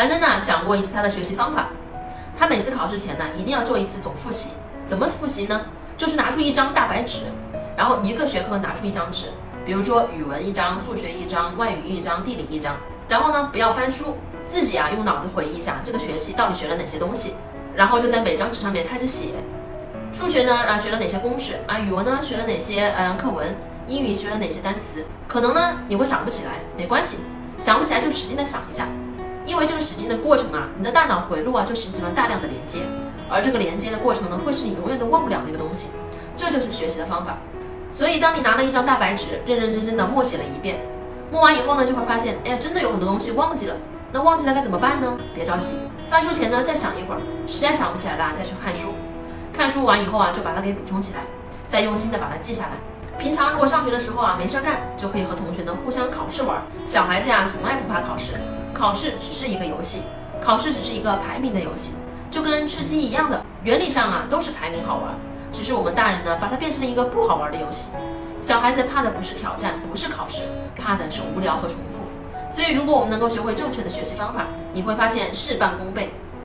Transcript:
樊登呢讲过一次他的学习方法，他每次考试前呢一定要做一次总复习。怎么复习呢？就是拿出一张大白纸，然后一个学科拿出一张纸，比如说语文一张、数学一张、外语一张、地理一张。然后呢，不要翻书，自己啊用脑子回忆一下这个学期到底学了哪些东西，然后就在每张纸上面开始写。数学呢啊学了哪些公式啊？语文呢学了哪些嗯课文？英语学了哪些单词？可能呢你会想不起来，没关系，想不起来就使劲的想一下，因为这个使劲的过程啊，你的大脑回路啊就形成了大量的连接，而这个连接的过程呢，会是你永远都忘不了的一个东西，这就是学习的方法。所以当你拿了一张大白纸，认认真真的默写了一遍。默完以后呢，就会发现，哎呀，真的有很多东西忘记了。那忘记了该怎么办呢？别着急，翻书前呢再想一会儿，实在想不起来了再去看书。看书完以后啊，就把它给补充起来，再用心的把它记下来。平常如果上学的时候啊没事干，就可以和同学呢互相考试玩。小孩子呀从来不怕考试，考试只是一个游戏，考试只是一个排名的游戏，就跟吃鸡一样的，原理上啊都是排名好玩，只是我们大人呢把它变成了一个不好玩的游戏。小孩子怕的不是挑战，不是考试，怕的是无聊和重复。所以，如果我们能够学会正确的学习方法，你会发现事半功倍。